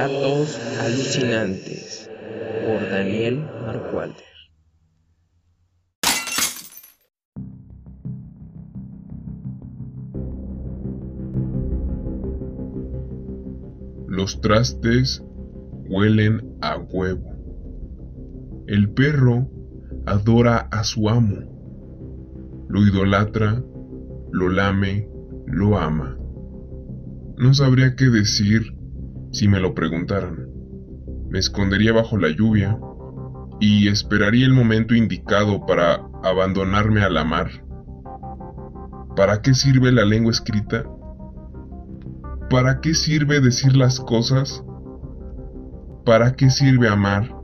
Alucinantes por Daniel Marcualde. Los trastes huelen a huevo. El perro adora a su amo. Lo idolatra, lo lame, lo ama. No sabría qué decir si me lo preguntaran. Me escondería bajo la lluvia y esperaría el momento indicado para abandonarme a la mar. ¿Para qué sirve la lengua escrita? ¿Para qué sirve decir las cosas? ¿Para qué sirve amar?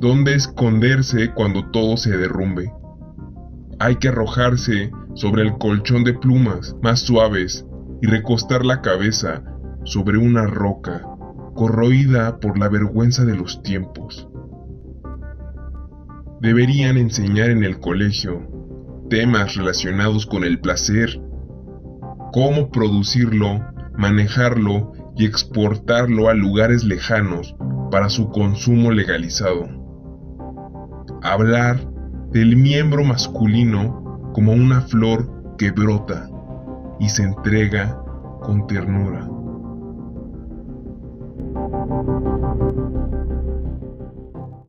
¿Dónde esconderse cuando todo se derrumbe? Hay que arrojarse sobre el colchón de plumas más suaves y recostar la cabeza sobre una roca corroída por la vergüenza de los tiempos. Deberían enseñar en el colegio temas relacionados con el placer cómo producirlo, manejarlo y exportarlo a lugares lejanos para su consumo legalizado. Hablar del miembro masculino como una flor que brota y se entrega con ternura. Thank you.